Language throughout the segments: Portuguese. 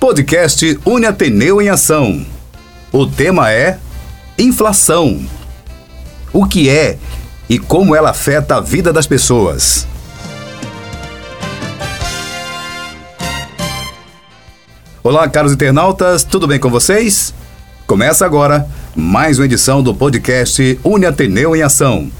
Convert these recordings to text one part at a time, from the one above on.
Podcast Une Ateneu em Ação. O tema é inflação. O que é e como ela afeta a vida das pessoas. Olá, caros internautas, tudo bem com vocês? Começa agora mais uma edição do podcast Une Ateneu em Ação,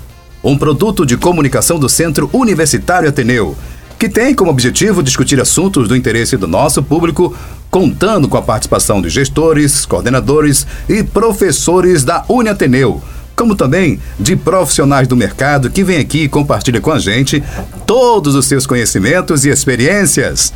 um produto de comunicação do Centro Universitário Ateneu, que tem como objetivo discutir assuntos do interesse do nosso público, contando com a participação de gestores, coordenadores e professores da Une Ateneu, como também de profissionais do mercado que vêm aqui e compartilham com a gente todos os seus conhecimentos e experiências.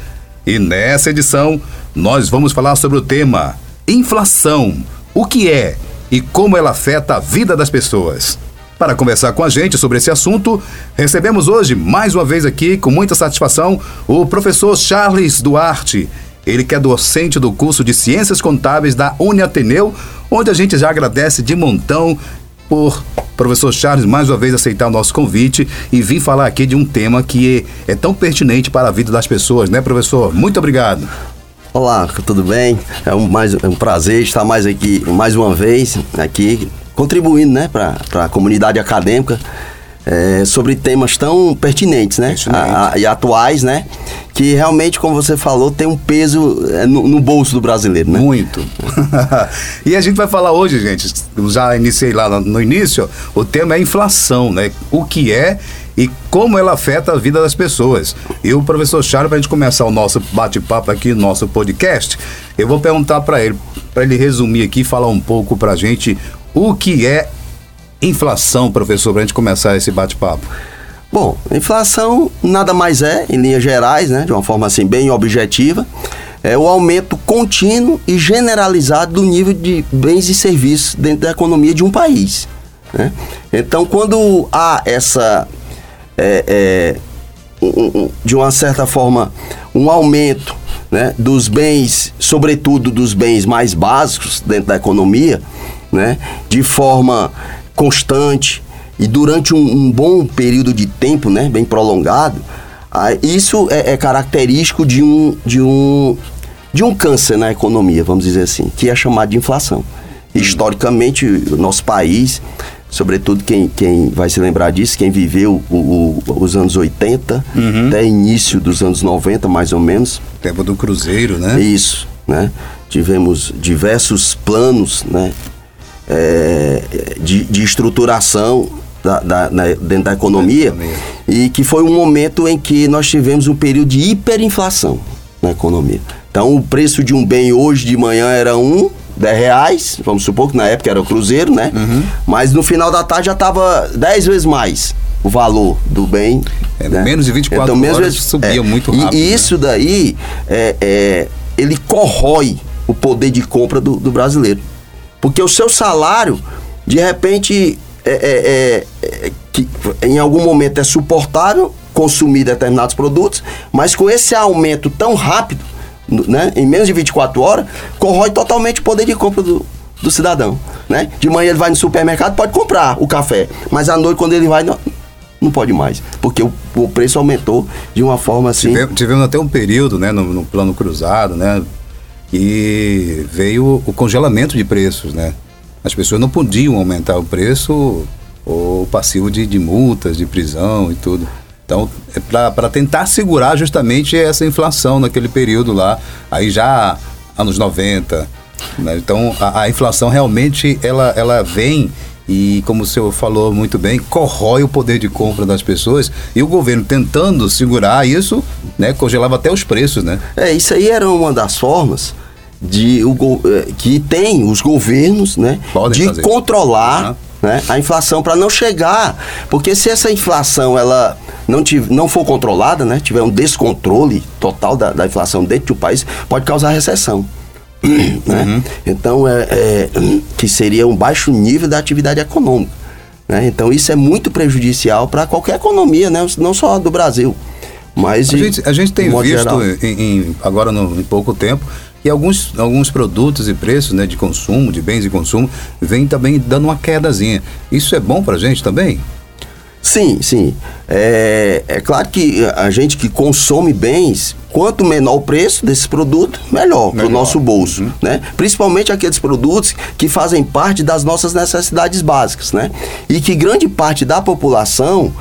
E nessa edição, nós vamos falar sobre o tema inflação, o que é e como ela afeta a vida das pessoas. Para conversar com a gente sobre esse assunto, recebemos hoje, mais uma vez aqui, com muita satisfação, o professor Charles Duarte. Ele que é docente do curso de Ciências Contábeis da Uniateneu, onde a gente já agradece de montão por professor Charles mais uma vez aceitar o nosso convite e vir falar aqui de um tema que é, tão pertinente para a vida das pessoas, né, professor? Muito obrigado. Olá, tudo bem? É um, mais, é um prazer estar mais aqui, mais uma vez, aqui, contribuindo né, para a comunidade acadêmica é, sobre temas tão pertinentes, né? A, a, e atuais, né? Que realmente, como você falou, tem um peso é, no, no, bolso do brasileiro, né? Muito. e a gente vai falar hoje, gente, já iniciei lá no início, o tema é inflação, né? O que é e como ela afeta a vida das pessoas. E o professor Charles, para a gente começar o nosso bate-papo aqui, nosso podcast, eu vou perguntar para ele, para ele resumir aqui, falar um pouco para a gente o que é inflação, professor, para a gente começar esse bate-papo. Bom, inflação nada mais é, em linhas gerais, né, de uma forma assim bem objetiva, é o aumento contínuo e generalizado do nível de bens e serviços dentro da economia de um país. Né? Então, quando há essa, é, é, de uma certa forma, um aumento né, dos bens, sobretudo dos bens mais básicos dentro da economia, né, de forma constante e durante um, um bom período de tempo, né, bem prolongado, ah, isso é, é, característico de um, de, um, de um câncer na economia, vamos dizer assim, que é chamado de inflação. Historicamente, o nosso país, sobretudo quem, quem vai se lembrar disso, quem viveu o, o, os anos 80, uhum. até início dos anos 90, mais ou menos. Tempo do Cruzeiro, né? Isso, né? Tivemos diversos planos, né? É, de, de, estruturação da, da, na, dentro da economia e que foi um momento em que nós tivemos um período de hiperinflação na economia. Então, o preço de um bem hoje de manhã era um, 10 reais, vamos supor que na época era o cruzeiro, né? Uhum. Mas no final da tarde já estava 10 vezes mais o valor do bem. É, né? Menos de 24 então, horas vezes, subia é, muito rápido. E, isso né? daí, é, é, ele corrói o poder de compra do, do brasileiro. Porque o seu salário, de repente, é, é, é, é, que em algum momento é suportável consumir determinados produtos, mas com esse aumento tão rápido, né, em menos de 24 horas, corrói totalmente o poder de compra do, do cidadão. Né? De manhã ele vai no supermercado, pode comprar o café, mas à noite, quando ele vai, não, não pode mais, porque o, o preço aumentou de uma forma assim. Tivemos, tivemos até um período né, no, no plano cruzado, né? E veio o congelamento de preços, né? As pessoas não podiam aumentar o preço ou passivo de, de multas, de prisão e tudo. Então, é para tentar segurar justamente essa inflação naquele período lá, aí já anos 90. Né? Então, a, a inflação realmente ela, ela vem e, como o senhor falou muito bem, corrói o poder de compra das pessoas e o governo tentando segurar isso, né, congelava até os preços, né? É, isso aí era uma das formas de o, eh, que tem os governos, né, Podem de controlar né, a inflação para não chegar, porque se essa inflação ela não, tive, não for controlada, né, tiver um descontrole total da, da inflação dentro do país, pode causar recessão. Né? Uhum. Então, é, é, que seria um baixo nível da atividade econômica. Né? Então, isso é muito prejudicial para qualquer economia, né? não só do Brasil. Mas a, gente, a gente tem visto, em, em, agora no, em pouco tempo, que alguns, alguns produtos e preços né, de consumo, de bens de consumo, vêm também dando uma quedazinha. Isso é bom para a gente também? Sim, sim. É, é claro que a gente que consome bens, quanto menor o preço desse produto, melhor, para o nosso bolso, uhum. né? Principalmente aqueles produtos que fazem parte das nossas necessidades básicas, né? E que grande parte da população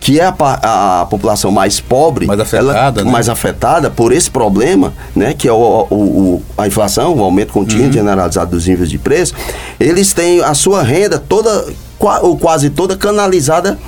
que é a, a, população mais pobre, mais afetada, ela, né? mais afetada por esse problema, né, que é o, o, o a inflação, o aumento contínuo uhum. generalizado dos níveis de preço, eles têm a sua renda toda ou quase toda canalizada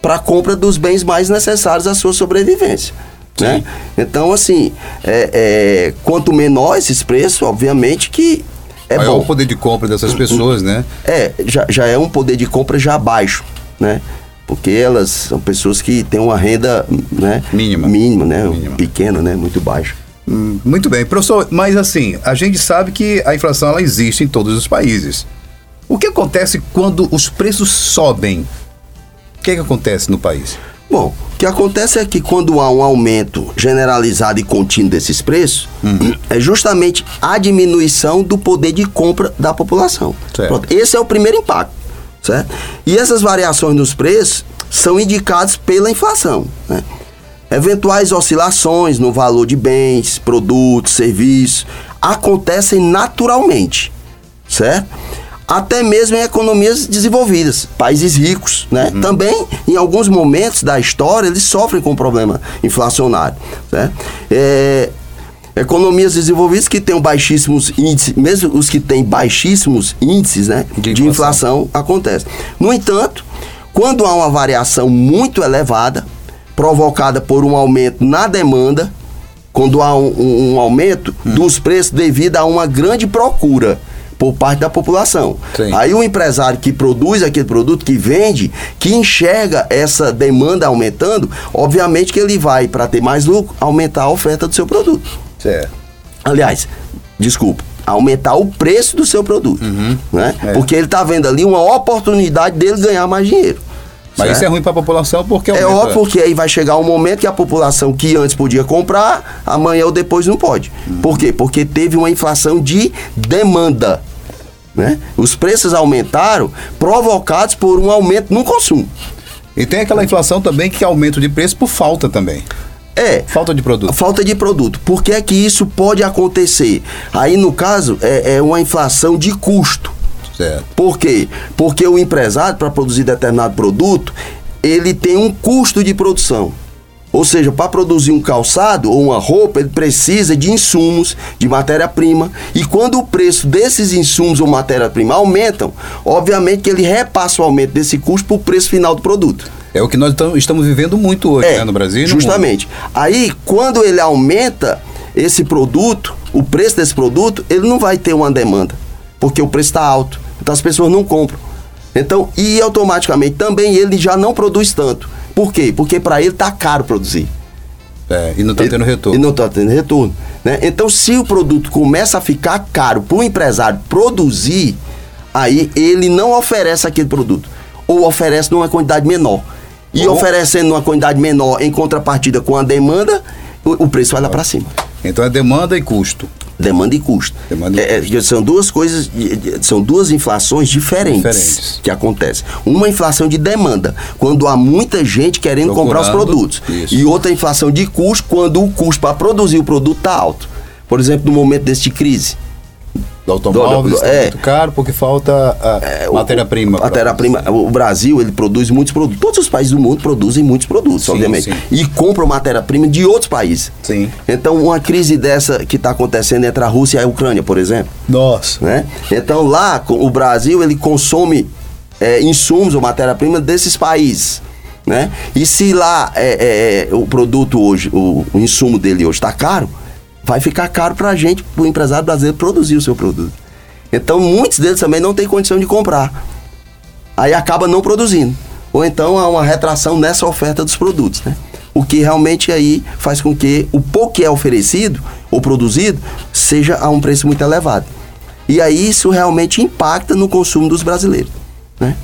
para a compra dos bens mais necessários à sua sobrevivência. Né? Então, assim, é, é, quanto menor esses preços, obviamente que é Maior bom. o poder de compra dessas pessoas, né? É, já, já é um poder de compra já baixo, né? Porque elas são pessoas que têm uma renda né, mínima, mínima, né? Mínima. Pequena, né? Muito baixa. Hum, muito bem. Professor, mas assim, a gente sabe que a inflação ela existe em todos os países. O que acontece quando os preços sobem? O que, é que acontece no país? Bom, o que acontece é que quando há um aumento generalizado e contínuo desses preços, uhum. é justamente a diminuição do poder de compra da população. Pronto, esse é o primeiro impacto certo? E essas variações nos preços são indicadas pela inflação, né? Eventuais oscilações no valor de bens, produtos, serviços acontecem naturalmente, certo? Até mesmo em economias desenvolvidas, países ricos, né? Uhum. Também, em alguns momentos da história, eles sofrem com problema inflacionário, certo? É, Economias desenvolvidas que têm baixíssimos índices, mesmo os que têm baixíssimos índices né, de, de inflação, acontece. No entanto, quando há uma variação muito elevada, provocada por um aumento na demanda, quando há um, um aumento hum. dos preços devido a uma grande procura por parte da população. Sim. Aí o empresário que produz aquele produto, que vende, que enxerga essa demanda aumentando, obviamente que ele vai, para ter mais lucro, aumentar a oferta do seu produto. Certo. Aliás, desculpa, aumentar o preço do seu produto. Uhum. Né? É. Porque ele está vendo ali uma oportunidade dele ganhar mais dinheiro. Mas certo? isso é ruim para a população porque É óbvio porque aí vai chegar um momento que a população que antes podia comprar, amanhã ou depois não pode. Uhum. Por quê? Porque teve uma inflação de demanda. Né? Os preços aumentaram provocados por um aumento no consumo. E tem aquela inflação também que é aumento de preço por falta também. É. Falta de produto. Falta de produto. Por que é que isso pode acontecer? Aí, no caso, é, é uma inflação de custo. Certo. Por quê? Porque o empresário, para produzir determinado produto, ele tem um custo de produção. Ou seja, para produzir um calçado ou uma roupa, ele precisa de insumos, de matéria-prima. E quando o preço desses insumos ou matéria-prima aumentam, obviamente que ele repassa o aumento desse custo para o preço final do produto. É o que nós estamos vivendo muito hoje, é, né, no Brasil. justamente. Aí, quando ele aumenta esse produto, o preço desse produto, ele não vai ter uma demanda, porque o preço está alto. Então as pessoas não compram. Então, e automaticamente também ele já não produz tanto. Por quê? Porque para ele está caro produzir. É, e não está tendo retorno. E não está tendo retorno. Né? Então, se o produto começa a ficar caro para o empresário produzir, aí ele não oferece aquele produto. Ou oferece numa quantidade menor. E Bom. oferecendo uma quantidade menor em contrapartida com a demanda, o, o preço vai lá para cima. Então é demanda e custo. Demanda e custo. Demanda e é, custo. É, são duas coisas, são duas inflações diferentes, diferentes, que acontecem. Uma inflação de demanda, quando há muita gente querendo Procurando, comprar os produtos. Isso. E outra inflação de custo, quando o custo para produzir o produto está alto. Por exemplo, no momento deste crise do automóvel está é, muito caro porque falta é, matéria-prima. Matéria-prima. O Brasil ele produz muitos produtos. Todos os países do mundo produzem muitos produtos, sim, obviamente. Sim. E compram matéria-prima de outros países. Sim. Então, uma crise dessa que está acontecendo entre a Rússia e a Ucrânia, por exemplo. Nossa. Né? Então, lá, o Brasil ele consome é, insumos ou matéria-prima desses países. Né? E se lá é, é, o produto hoje, o, o insumo dele hoje está caro, vai ficar caro para a gente, para o empresário brasileiro produzir o seu produto. Então muitos deles também não têm condição de comprar. Aí acaba não produzindo. Ou então há uma retração nessa oferta dos produtos, né? O que realmente aí faz com que o pouco que é oferecido ou produzido seja a um preço muito elevado. E aí isso realmente impacta no consumo dos brasileiros, né?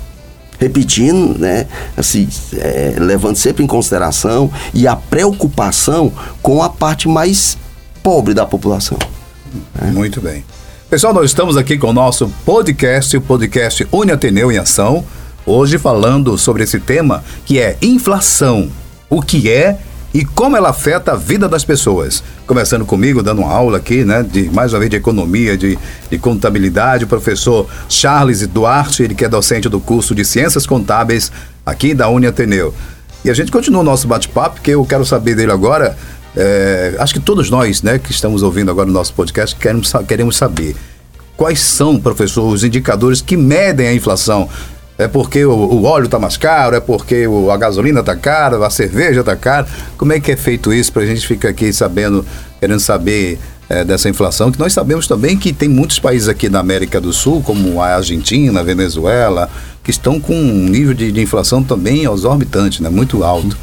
repetindo, né, assim, é, levando sempre em consideração e a preocupação com a parte mais pobre da população. Né? Muito bem. Pessoal, nós estamos aqui com o nosso podcast, o podcast Uni Ateneu em Ação, Hoje falando sobre esse tema que é inflação. O que é e como ela afeta a vida das pessoas. Começando comigo, dando uma aula aqui, né, de mais uma vez de economia, de, de contabilidade, o professor Charles Duarte, ele que é docente do curso de Ciências Contábeis aqui da Uni Ateneu. E a gente continua o nosso bate-papo, porque eu quero saber dele agora. É, acho que todos nós, né, que estamos ouvindo agora o nosso podcast, queremos, queremos saber quais são, professor, os indicadores que medem a inflação. É porque o, o óleo está mais caro, é porque o, a gasolina está cara, a cerveja está cara. Como é que é feito isso para a gente ficar aqui sabendo, querendo saber é, dessa inflação? Que nós sabemos também que tem muitos países aqui da América do Sul, como a Argentina, a Venezuela, que estão com um nível de, de inflação também exorbitante, né? muito alto.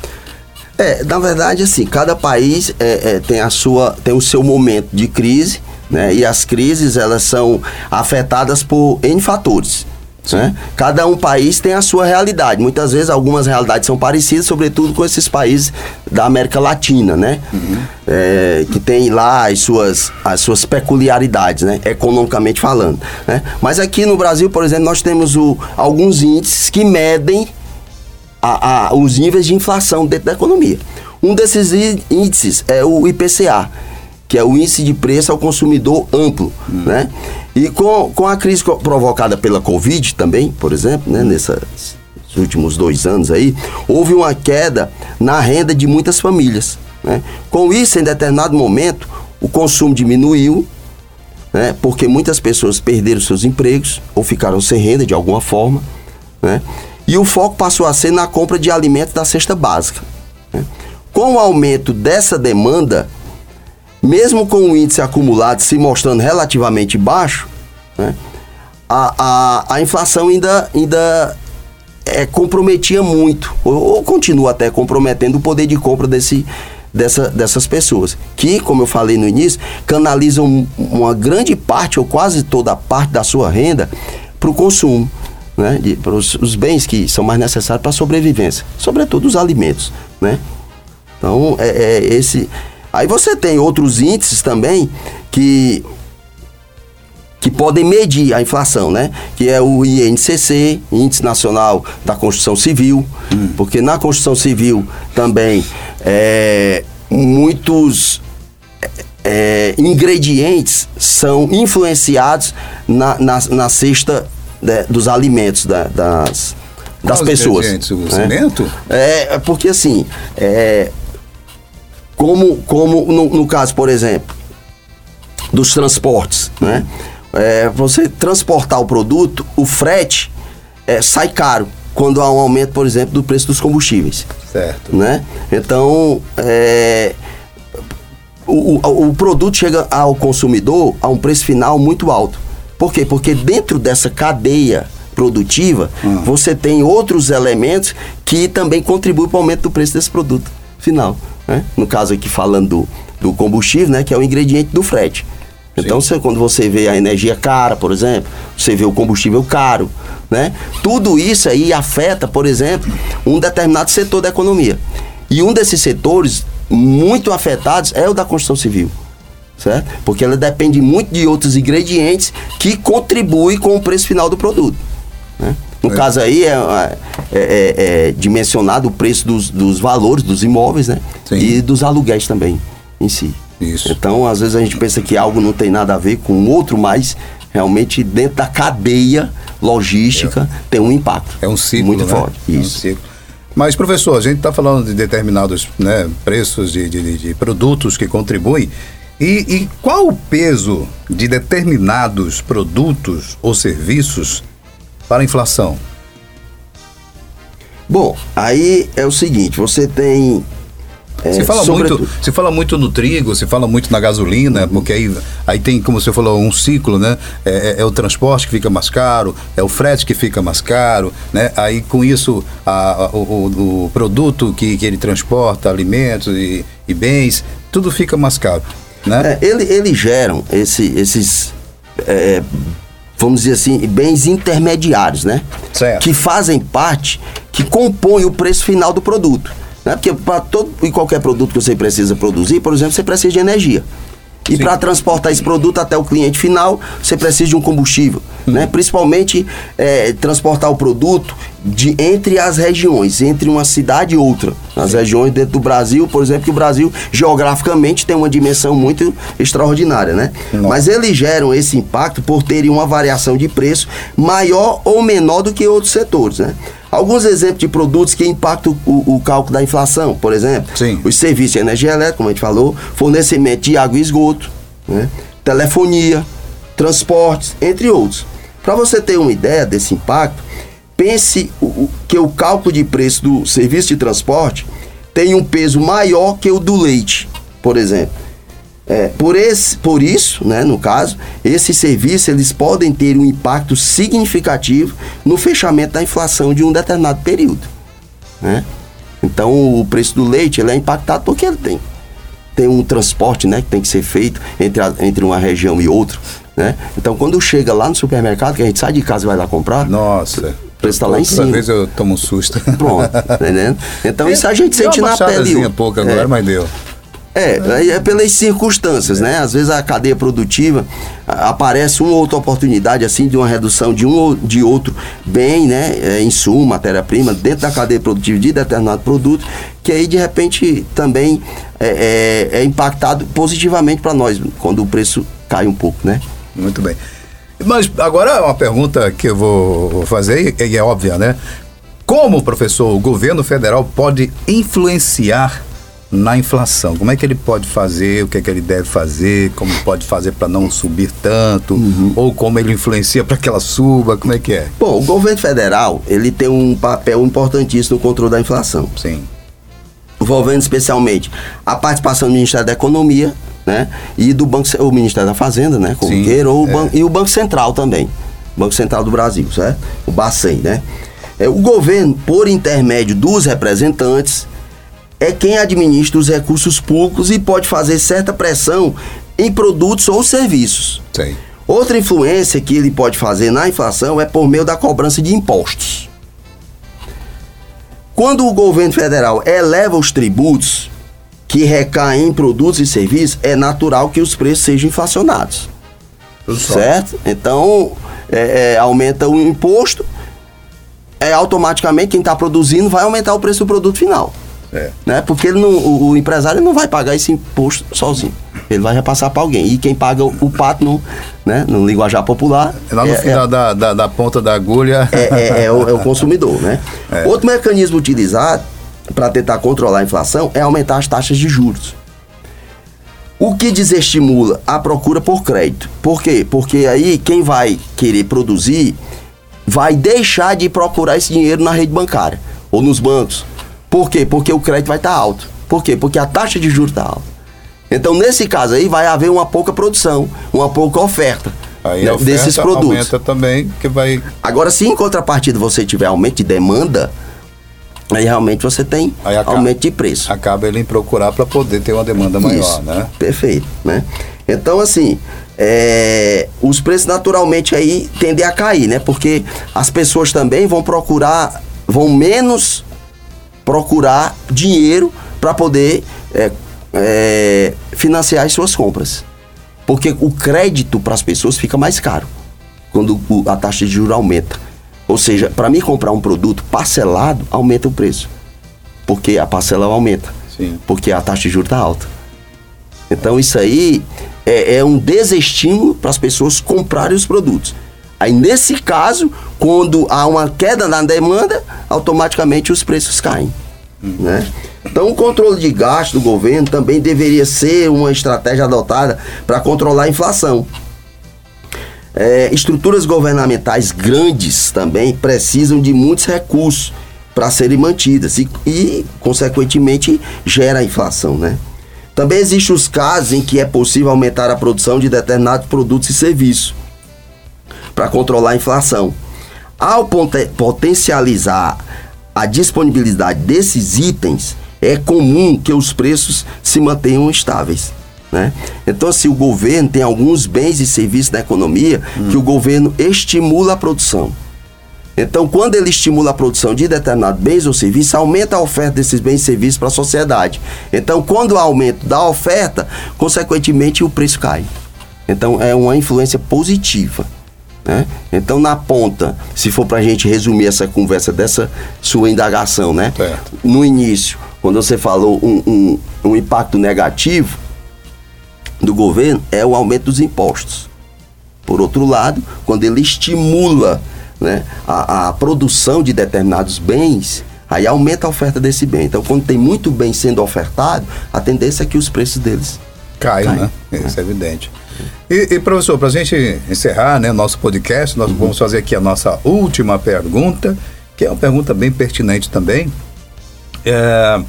É, na verdade, assim, cada país é, é, tem a sua, tem o seu momento de crise, né? E as crises elas são afetadas por N fatores. Né? Cada um país tem a sua realidade. Muitas vezes algumas realidades são parecidas, sobretudo com esses países da América Latina, né? Uhum. É, que tem lá as suas, as suas peculiaridades, né? Economicamente falando. Né? Mas aqui no Brasil, por exemplo, nós temos o, alguns índices que medem a, a, os níveis de inflação dentro da economia. Um desses índices é o IPCA, que é o índice de preço ao consumidor amplo, hum. né? E com, com a crise provocada pela Covid também, por exemplo, né, nesses últimos dois anos aí, houve uma queda na renda de muitas famílias. Né? Com isso, em determinado momento, o consumo diminuiu, né, porque muitas pessoas perderam seus empregos ou ficaram sem renda de alguma forma. Né? E o foco passou a ser na compra de alimentos da cesta básica. Né? Com o aumento dessa demanda, mesmo com o índice acumulado se mostrando relativamente baixo, né, a, a, a inflação ainda, ainda é, comprometia muito, ou, ou, continua até comprometendo o poder de compra desse, dessa, dessas pessoas, que, como eu falei no início, canalizam uma grande parte ou quase toda a parte da sua renda para o consumo. Né, para os, os bens que são mais necessários para a sobrevivência, sobretudo os alimentos. Né? Então, é, é esse, Aí você tem outros índices também que que podem medir a inflação, né? Que é o INCC, Índice Nacional da Construção Civil, hum. porque na construção civil também é, muitos é, ingredientes são influenciados na, na, na cesta né, dos alimentos da, das, das pessoas. O né? cimento? É, porque assim, é, como, como no, no caso, por exemplo, dos transportes, né? É, você transportar o produto, o frete é, sai caro quando há um aumento, por exemplo, do preço dos combustíveis. Certo. Né? Então, é, o, o, o, produto chega ao consumidor a um preço final muito alto. Por quê? Porque dentro dessa cadeia produtiva, hum. você tem outros elementos que também contribuem para o aumento do preço desse produto final. Né? No caso aqui falando do, do combustível, né? Que é o ingrediente do frete. Então, você, quando você vê a energia cara, por exemplo, você vê o combustível caro, né? Tudo isso aí afeta, por exemplo, um determinado setor da economia. E um desses setores muito afetados é o da construção civil, certo? Porque ela depende muito de outros ingredientes que contribuem com o preço final do produto. Né? No é. caso aí, é, é, é, é, dimensionado o preço dos, dos valores dos imóveis, né? Sim. E dos aluguéis também, em si. Isso. Então, às vezes a gente pensa que algo não tem nada a ver com o outro, mas realmente dentro da cadeia logística é. tem um impacto. É um ciclo, Muito né? forte. Isso. É um ciclo. Mas, professor, a gente está falando de determinados né, preços de, de, de, produtos que contribuem. E, e qual o peso de determinados produtos ou serviços para a inflação? Bom, aí é o seguinte, você tem é, se, fala muito, se fala muito no trigo, se fala muito na gasolina, uhum. porque aí, aí tem, como você falou, um ciclo, né? É, é, é, o transporte que fica mais caro, é o frete que fica mais caro, né? Aí com isso a, a, o, o, produto que, que ele transporta, alimentos e, e bens, tudo fica mais caro. Né? É, ele, eles geram esse, esses é, vamos dizer assim, bens intermediários, né? Certo. Que fazem parte, que compõem o preço final do produto. Né? Porque para todo e qualquer produto que você precisa produzir, por exemplo, você precisa de energia. E para transportar esse produto até o cliente final, você precisa de um combustível. Né? Principalmente é, transportar o produto de entre as regiões, entre uma cidade e outra. Nas regiões dentro do Brasil, por exemplo, que o Brasil geograficamente tem uma dimensão muito extraordinária, né? Mas eles geram esse impacto por terem uma variação de preço maior ou menor do que outros setores, né? Alguns exemplos de produtos que impactam o, o cálculo da inflação, por exemplo, Sim. os serviços de energia elétrica, como a gente falou, fornecimento de água e esgoto, né? telefonia, transportes, entre outros. Para você ter uma ideia desse impacto, pense que o cálculo de preço do serviço de transporte tem um peso maior que o do leite, por exemplo. É, por, esse, por isso, né, no caso, esses serviços eles podem ter um impacto significativo no fechamento da inflação de um determinado período. Né? Então o preço do leite ele é impactado porque ele tem, tem um transporte né, que tem que ser feito entre, a, entre uma região e outra. Né? Então, quando chega lá no supermercado, que a gente sai de casa e vai lá comprar. Nossa. O preço está lá em cima. Toda vez eu tomo um susto. Pronto, tá entendendo? Então, isso a gente sente na pele. pouco agora, é, mas deu. É, aí é pelas circunstâncias, né? Às vezes a cadeia produtiva aparece uma ou outra oportunidade assim de uma redução de um ou de outro bem, né? É, insumo, matéria-prima dentro da cadeia produtiva de determinado produto, que aí de repente também é, é- é impactado positivamente para nós quando o preço cai um pouco, né? Muito bem. Mas agora uma pergunta que eu vou fazer, e é óbvia, né? Como, professor, o governo federal pode influenciar na inflação? Como é que ele pode fazer? O que é que ele deve fazer? Como pode fazer para não subir tanto? Ou como ele influencia para que ela suba? Como é que é? Bom, o governo federal ele tem um papel importantíssimo no controle da inflação. Sim. envolvendo especialmente a participação do Ministério da Economia, né? E do Banco, o Ministério da Fazenda, né? Como Sim, queira, ou o é. ban- e o Banco Central também. Banco Central do Brasil, certo? O Bacen, né? É, o governo, por intermédio dos representantes, é quem administra os recursos públicos e pode fazer certa pressão em produtos ou serviços. Sei. Outra influência que ele pode fazer na inflação é por meio da cobrança de impostos. Quando o governo federal eleva os tributos que recaem em produtos e serviços, é natural que os preços sejam inflacionados. Certo? Então, é, é, aumenta o imposto, é automaticamente quem está produzindo vai aumentar o preço do produto final. É. Né? Porque não- o, o empresário não vai pagar esse imposto sozinho. Ele vai repassar para alguém. E quem paga o, o pato no, né, no linguajar popular Lá no é, final Da, da, da ponta da agulha. é, é- é o, é o consumidor, né? É. Outro mecanismo utilizado para tentar controlar a inflação é aumentar as taxas de juros. O que desestimula a procura por crédito. Por quê? Porque aí quem vai querer produzir vai deixar de procurar esse dinheiro na rede bancária ou nos bancos. Por quê? Porque o crédito vai estar alto. Por quê? Porque a taxa de juros está alta. Então, nesse caso aí, vai haver uma pouca produção, uma pouca oferta, Aí né, a oferta desses produtos. aumenta também, que vai. Agora, se em contrapartida você tiver aumento de demanda, aí realmente você tem acaba- aumento de preço. Acaba ele em procurar para poder ter uma demanda maior, Isso, né? Perfeito, né? Então, assim, é, os preços naturalmente aí tendem a cair, né? Porque as pessoas também vão procurar, vão menos procurar dinheiro para poder é, é, financiar as suas compras. Porque o crédito para as pessoas fica mais caro quando a taxa de juros aumenta. Ou seja, para mim comprar um produto parcelado, aumenta o preço. Porque a parcela aumenta. Sim. Porque a taxa de juros está alta. Então isso aí é, é um desestímulo para as pessoas comprarem os produtos. Aí nesse caso, quando há uma queda na demanda, automaticamente os preços caem. Né? Então o controle de gasto do governo também deveria ser uma estratégia adotada para controlar a inflação. É, estruturas governamentais grandes também precisam de muitos recursos para serem mantidas e, e, consequentemente, gera a inflação, né? Também existem os casos em que é possível aumentar a produção de determinados produtos e serviços para controlar a inflação. Ao potencializar a disponibilidade desses itens, é comum que os preços se mantenham estáveis. Né? Então, se o governo tem alguns bens e serviços na economia que o governo estimula a produção. Então, quando ele estimula a produção de determinados bens ou serviços, aumenta a oferta desses bens e serviços para a sociedade. Então, quando há aumento da oferta, consequentemente o preço cai. Então, é uma influência positiva. Né? Então, na ponta, se for para a gente resumir essa conversa dessa sua indagação, né? no início, quando você falou um, um, um impacto negativo do governo, é o aumento dos impostos. Por outro lado, quando ele estimula né, a, a produção de determinados bens, aí aumenta a oferta desse bem. Então, quando tem muito bem sendo ofertado, a tendência é que os preços deles caiam, né? Isso é evidente. E, e professor, para a gente encerrar né, nosso podcast, nós uhum. vamos fazer aqui a nossa última pergunta, que é uma pergunta bem pertinente também. É,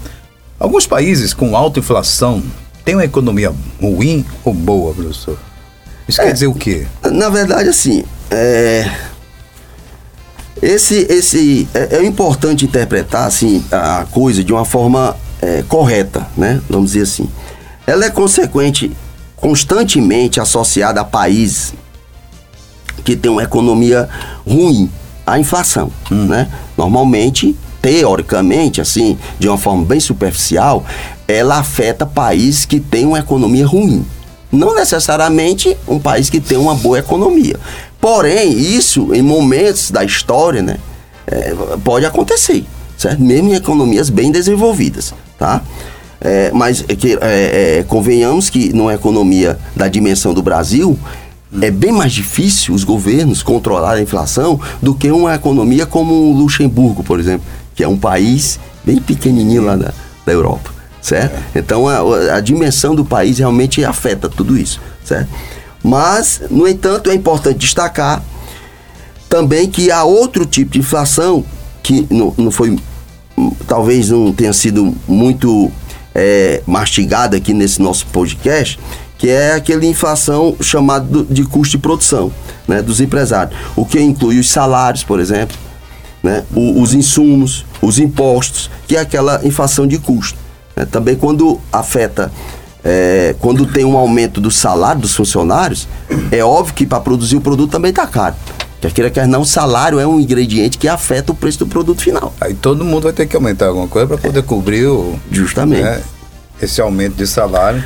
alguns países com alta inflação têm uma economia ruim ou boa, professor? Isso é, quer dizer o quê? Na verdade, assim, é, esse, esse é, é, importante interpretar assim a coisa de uma forma é, correta, né? Vamos dizer assim. Ela é consequente, constantemente associada a países que têm uma economia ruim, a inflação, hum. né? Normalmente, teoricamente, assim, de uma forma bem superficial, ela afeta países que têm uma economia ruim. Não necessariamente um país que tem uma boa economia. Porém, isso em momentos da história, né, é, pode acontecer, certo? Mesmo em economias bem desenvolvidas, tá? É, mas é que, é, é, convenhamos que numa economia da dimensão do Brasil, é bem mais difícil os governos controlar a inflação do que uma economia como o Luxemburgo, por exemplo, que é um país bem pequenininho lá da, da Europa certo? É. Então a, a dimensão do país realmente afeta tudo isso, certo? Mas, no entanto, é importante destacar também que há outro tipo de inflação que não, não foi, talvez não tenha sido muito é, mastigada aqui nesse nosso podcast, que é aquela inflação chamada de custo de produção né, dos empresários, o que inclui os salários, por exemplo, né, os insumos, os impostos, que é aquela inflação de custo. É, também quando afeta, é, quando tem um aumento do salário dos funcionários, é óbvio que para produzir o produto também está caro. Quer queira, quer não, o salário é um ingrediente que afeta o preço do produto final. Aí todo mundo vai ter que aumentar alguma coisa para poder cobrir o, Justamente. Né, esse aumento de salário.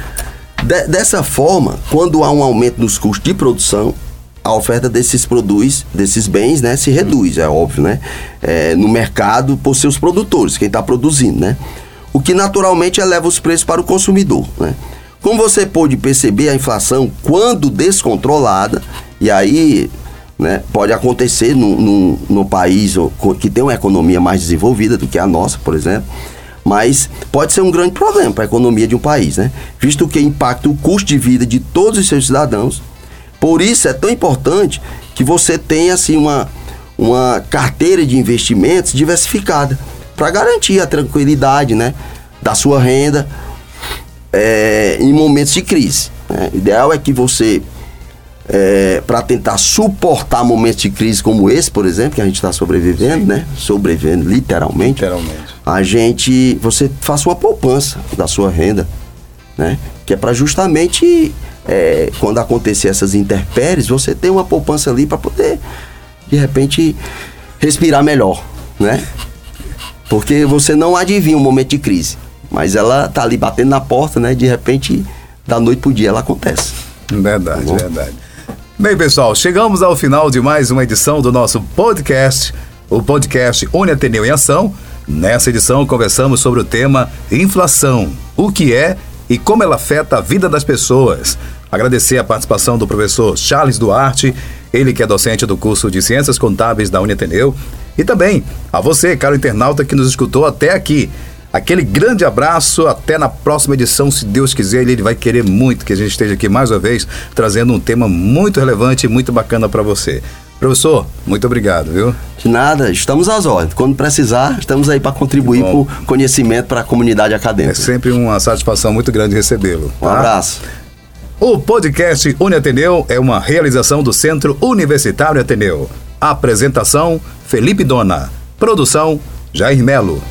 De, dessa forma, quando há um aumento nos custos de produção, a oferta desses produtos, desses bens, né, se reduz, é óbvio, né? É, no mercado por seus produtores, quem está produzindo, né? o que naturalmente eleva os preços para o consumidor. Né? Como você pôde perceber, a inflação, quando descontrolada, e aí né, pode acontecer no, no, no país que tem uma economia mais desenvolvida do que a nossa, por exemplo, mas pode ser um grande problema para a economia de um país, né? visto que impacta o custo de vida de todos os seus cidadãos. Por isso é tão importante que você tenha assim, uma, uma carteira de investimentos diversificada para garantir a tranquilidade, né, da sua renda é, em momentos de crise. Né? O ideal é que você, é, para tentar suportar momentos de crise como esse, por exemplo, que a gente está sobrevivendo, Sim. né, sobrevivendo literalmente, literalmente, a gente, você faça uma poupança da sua renda, né, que é para justamente é, quando acontecer essas intempéries, você ter uma poupança ali para poder de repente respirar melhor, né? Porque você não adivinha um momento de crise. Mas ela tá ali batendo na porta, né? De repente, da noite pro dia ela acontece. Verdade, tá verdade. Bem, pessoal, chegamos ao final de mais uma edição do nosso podcast, o podcast Une Ateneu em Ação. Nessa edição, conversamos sobre o tema inflação, o que é e como ela afeta a vida das pessoas. Agradecer a participação do professor Charles Duarte, ele que é docente do curso de Ciências Contábeis da Uniateneu, e também a você, caro internauta que nos escutou até aqui. Aquele grande abraço, até na próxima edição, se Deus quiser, ele vai querer muito que a gente esteja aqui mais uma vez trazendo um tema muito relevante e muito bacana para você. Professor, muito obrigado, viu? De nada, estamos às ordens. Quando precisar, estamos aí para contribuir com conhecimento para a comunidade acadêmica. É sempre uma satisfação muito grande recebê-lo. Tá? Um abraço. O podcast Uni Ateneu é uma realização do Centro Universitário Ateneu. Apresentação: Felipe Dona. Produção: Jair Melo.